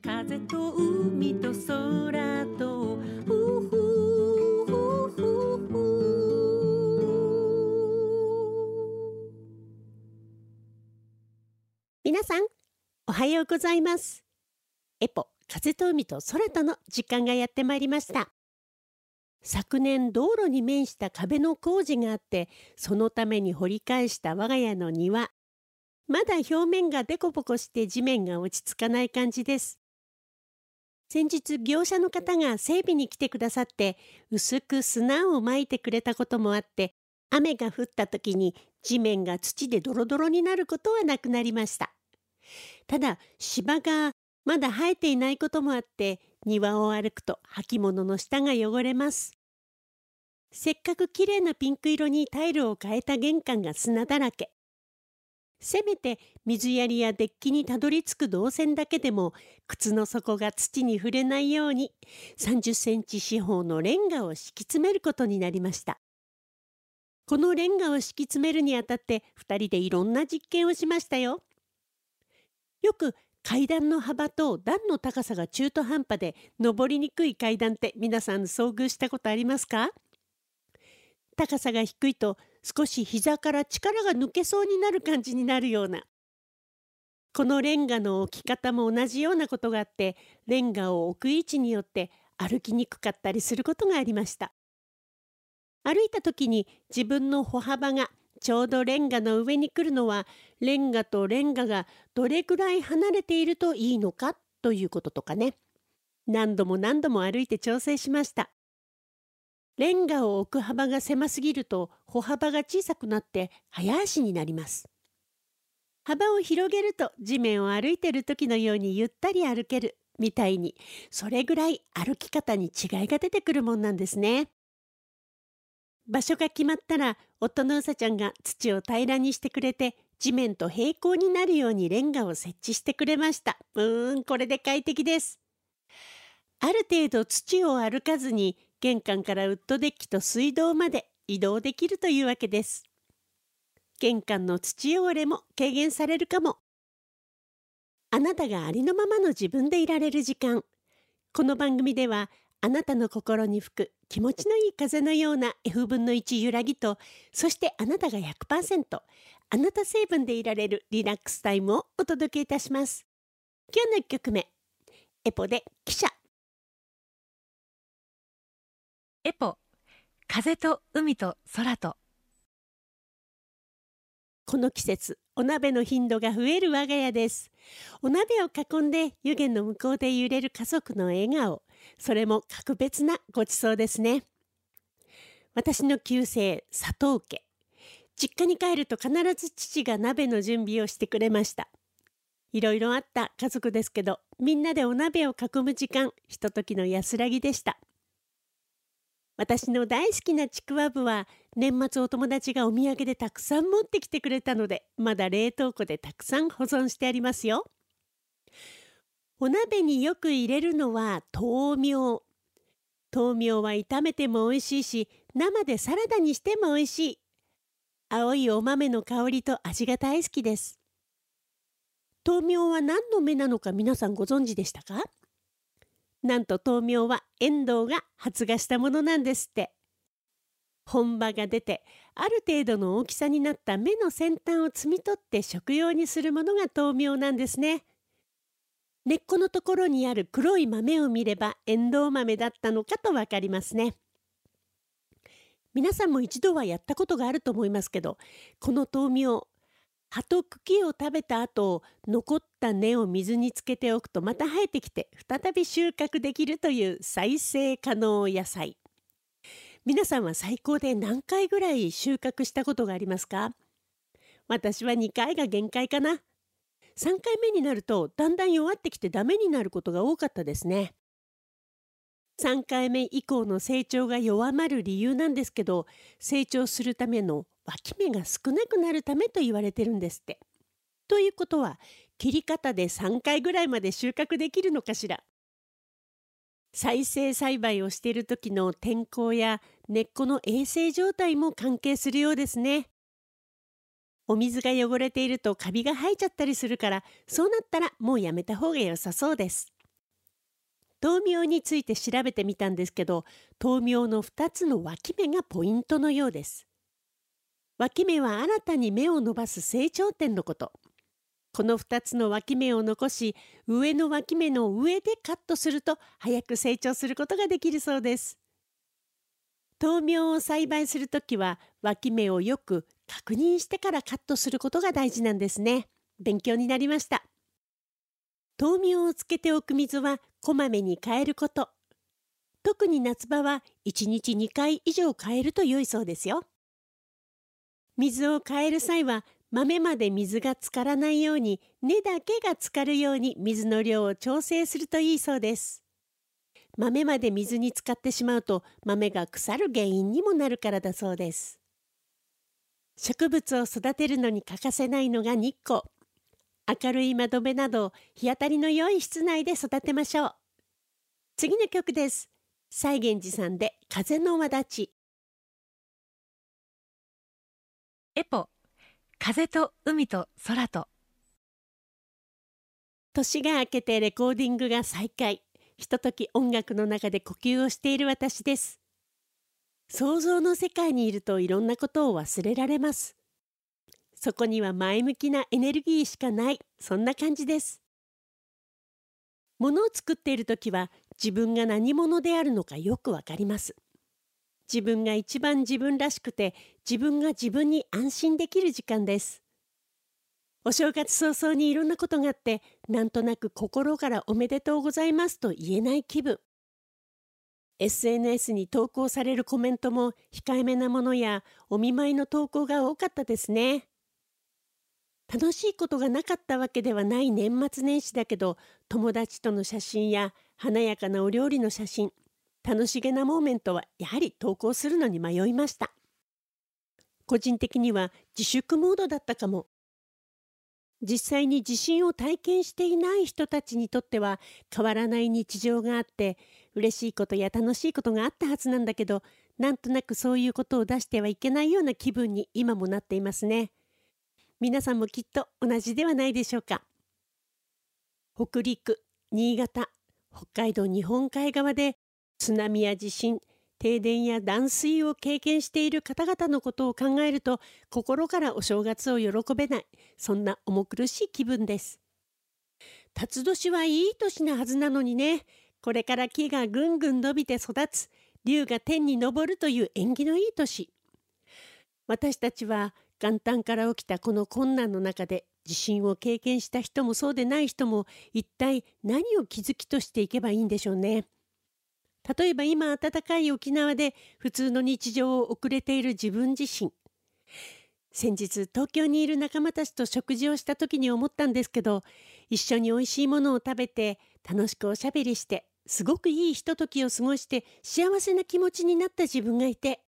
風と海と空と皆さんおはようございます。エポ風と海と空との時間がやってまいりました。昨年道路に面した壁の工事があってそのために掘り返した我が家の庭。まだ表面がデコボコして地面が落ち着かない感じです。先日業者の方が整備に来てくださって薄く砂をまいてくれたこともあって雨が降った時に地面が土でドロドロになることはなくなりました。ただ芝がまだ生えていないこともあって庭を歩くと履物の下が汚れます。せっかくきれいなピンク色にタイルを変えた玄関が砂だらけ。せめて水やりやデッキにたどり着く動線だけでも靴の底が土に触れないように30センチ四方のレンガを敷き詰めることになりました。このレンガを敷き詰めるにあたって2人でいろんな実験をしましたよ。よく階段の幅と段の高さが中途半端で登りにくい階段って皆さん遭遇したことありますか？高さが低いと少し膝から力が抜けそうになる感じになるような。このレンガの置き方も同じようなことがあってレンガを置く位置によって歩きにくかったりすることがありました。歩いた時に自分の歩幅がちょうどレンガの上に来るのはレンガとレンガがどれくらい離れているといいのかということとかね。何度も何度も歩いて調整しました。レンガを置く幅が狭すぎると歩幅が小さくなって早足になります。幅を広げると地面を歩いてる時のようにゆったり歩けるみたいにそれぐらい歩き方に違いが出てくるもんなんですね。場所が決まったら夫のうさちゃんが土を平らにしてくれて地面と平行になるようにレンガを設置してくれました。うーんこれで快適です。ある程度土を歩かずに玄関からウッドデッキと水道まで移動できるというわけです。玄関の土汚れも軽減されるかも。あなたがありのままの自分でいられる時間。この番組ではあなたの心に吹く気持ちのいい風のような F 分の1揺らぎとそしてあなたが100%あなた成分でいられるリラックスタイムをお届けいたします。今日の1曲目エポで記者エポ風と海と空と。この季節お鍋の頻度が増える我が家です。お鍋を囲んで湯気の向こうで揺れる家族の笑顔。それも格別なごちそうですね。私の旧姓佐藤家。実家に帰ると必ず父が鍋の準備をしてくれました。いろいろあった家族ですけどみんなでお鍋を囲む時間ひとときの安らぎでした。私の大好きなちくわぶは年末お友達がお土産でたくさん持ってきてくれたのでまだ冷凍庫でたくさん保存してありますよ。お鍋によく入れるのは豆苗。豆苗は炒めても美味しいし生でサラダにしても美味しい。青いお豆の香りと味が大好きです。豆苗は何の芽なのか皆さんご存知でしたか？なんと豆苗は遠藤が発芽したものなんですって。本葉が出てある程度の大きさになった芽の先端を摘み取って食用にするものが豆苗なんですね。根っこのところにある黒い豆を見ればエンドウ豆だったのかとわかりますね。皆さんも一度はやったことがあると思いますけどこの豆苗葉と茎を食べた後残った根を水につけておくとまた生えてきて再び収穫できるという再生可能野菜。皆さんは最高で何回ぐらい収穫したことがありますか？私は2回が限界かな。3回目になるとだんだん弱ってきてダメになることが多かったですね。3回目以降の成長が弱まる理由なんですけど成長するための脇芽が少なくなるためと言われてるんですって。ということは切り方で3回ぐらいまで収穫できるのかしら再生栽培をしている時の天候や根っこの衛生状態も関係するようですね。お水が汚れているとカビが生えちゃったりするからそうなったらもうやめた方が良さそうです。豆苗について調べてみたんですけど豆苗の2つの脇芽がポイントのようです。脇芽は新たに芽を伸ばす成長点のこと。この2つの脇芽を残し上の脇芽の上でカットすると早く成長することができるそうです。豆苗を栽培するときは脇芽をよく確認してからカットすることが大事なんですね。勉強になりました。豆苗をつけておく水はこまめに変えること。特に夏場は1日2回以上変えると良いそうですよ。水を変える際は豆まで水が浸からないように根だけが浸かるように水の量を調整するといいそうです。豆まで水に浸かってしまうと豆が腐る原因にもなるからだそうです。植物を育てるのに欠かせないのが日光。明るい窓辺など日当たりの良い室内で育てましょう。次の曲です。西源寺さんで風の輪立ち。エポ風と海と空と。年が明けてレコーディングが再開。ひととき音楽の中で呼吸をしている私です。想像の世界にいるといろんなことを忘れられますそこには前向きなエネルギーしかない。そんな感じです。物を作っている時は自分が何者であるのかよくわかります。自分が一番自分らしくて自分が自分に安心できる時間です。お正月早々にいろんなことがあってなんとなく心からおめでとうございますと言えない気分。SNS に投稿されるコメントも控えめなものやお見舞いの投稿が多かったですね。楽しいことがなかったわけではない年末年始だけど友達との写真や華やかなお料理の写真楽しげなモーメントはやはり投稿するのに迷いました。個人的には自粛モードだったかも。実際に地震を体験していない人たちにとっては変わらない日常があって嬉しいことや楽しいことがあったはずなんだけどなんとなくそういうことを出してはいけないような気分に今もなっていますね。皆さんもきっと同じではないでしょうか。北陸新潟北海道日本海側で津波や地震停電や断水を経験している方々のことを考えると心からお正月を喜べない。そんな重苦しい気分です。辰年はいい年なはずなのにね。これから木がぐんぐん伸びて育つ。竜が天に昇るという縁起のいい年。私たちは元旦から起きたこの困難の中で地震を経験した人もそうでない人も一体何を気づきとしていけばいいんでしょうね。例えば今暖かい沖縄で普通の日常を送れている自分自身先日東京にいる仲間たちと食事をした時に思ったんですけど一緒においしいものを食べて楽しくおしゃべりしてすごくいいひとときを過ごして幸せな気持ちになった自分がいて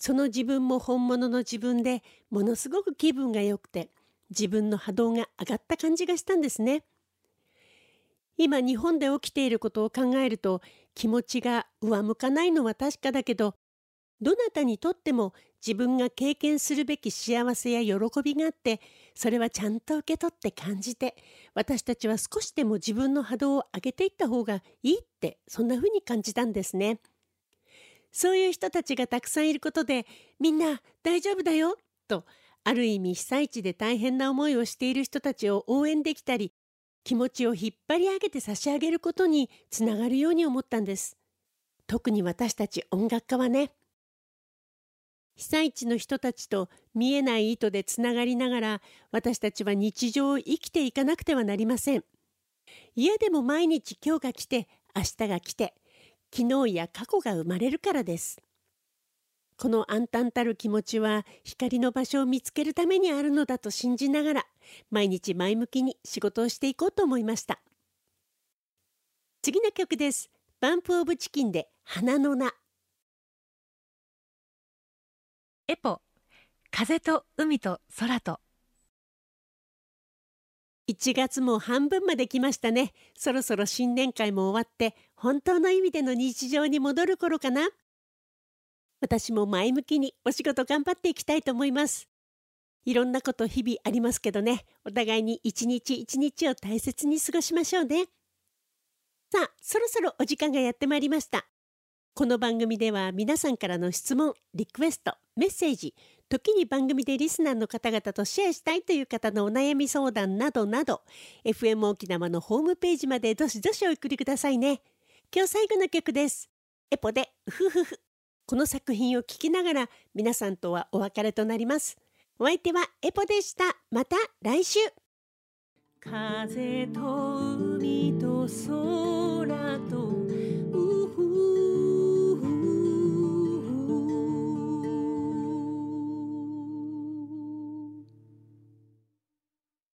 その自分も本物の自分でものすごく気分が良くて自分の波動が上がった感じがしたんですね。今日本で起きていることを考えると気持ちが上向かないのは確かだけどどなたにとっても自分が経験するべき幸せや喜びがあってそれはちゃんと受け取って感じて私たちは少しでも自分の波動を上げていった方がいいってそんな風に感じたんですね。そういう人たちがたくさんいることでみんな大丈夫だよとある意味被災地で大変な思いをしている人たちを応援できたり気持ちを引っ張り上げて差し上げることにつながるように思ったんです。特に私たち音楽家はね。被災地の人たちと見えない糸でつながりながら私たちは日常を生きていかなくてはなりません。家でも毎日今日が来て明日が来て昨日や過去が生まれるからです。この暗淡たる気持ちは光の場所を見つけるためにあるのだと信じながら毎日前向きに仕事をしていこうと思いました。次の曲です。バンプオブチキンで花の名。エポ風と海と空と。1月も半分まで来ましたね。そろそろ新年会も終わって本当の意味での日常に戻る頃かな。私も前向きにお仕事頑張っていきたいと思います。いろんなこと日々ありますけどね。お互いに一日一日を大切に過ごしましょうね。さあ、そろそろお時間がやってまいりました。この番組では皆さんからの質問、リクエスト、メッセージ、時に番組でリスナーの方々とシェアしたいという方のお悩み相談などなど、FM 沖縄のホームページまでどしどしお送りくださいね。今日最後の曲です。エポで、ふふふ。この作品を聴きながら皆さんとはお別れとなります。お相手はエポでした。また来週。風と海と空と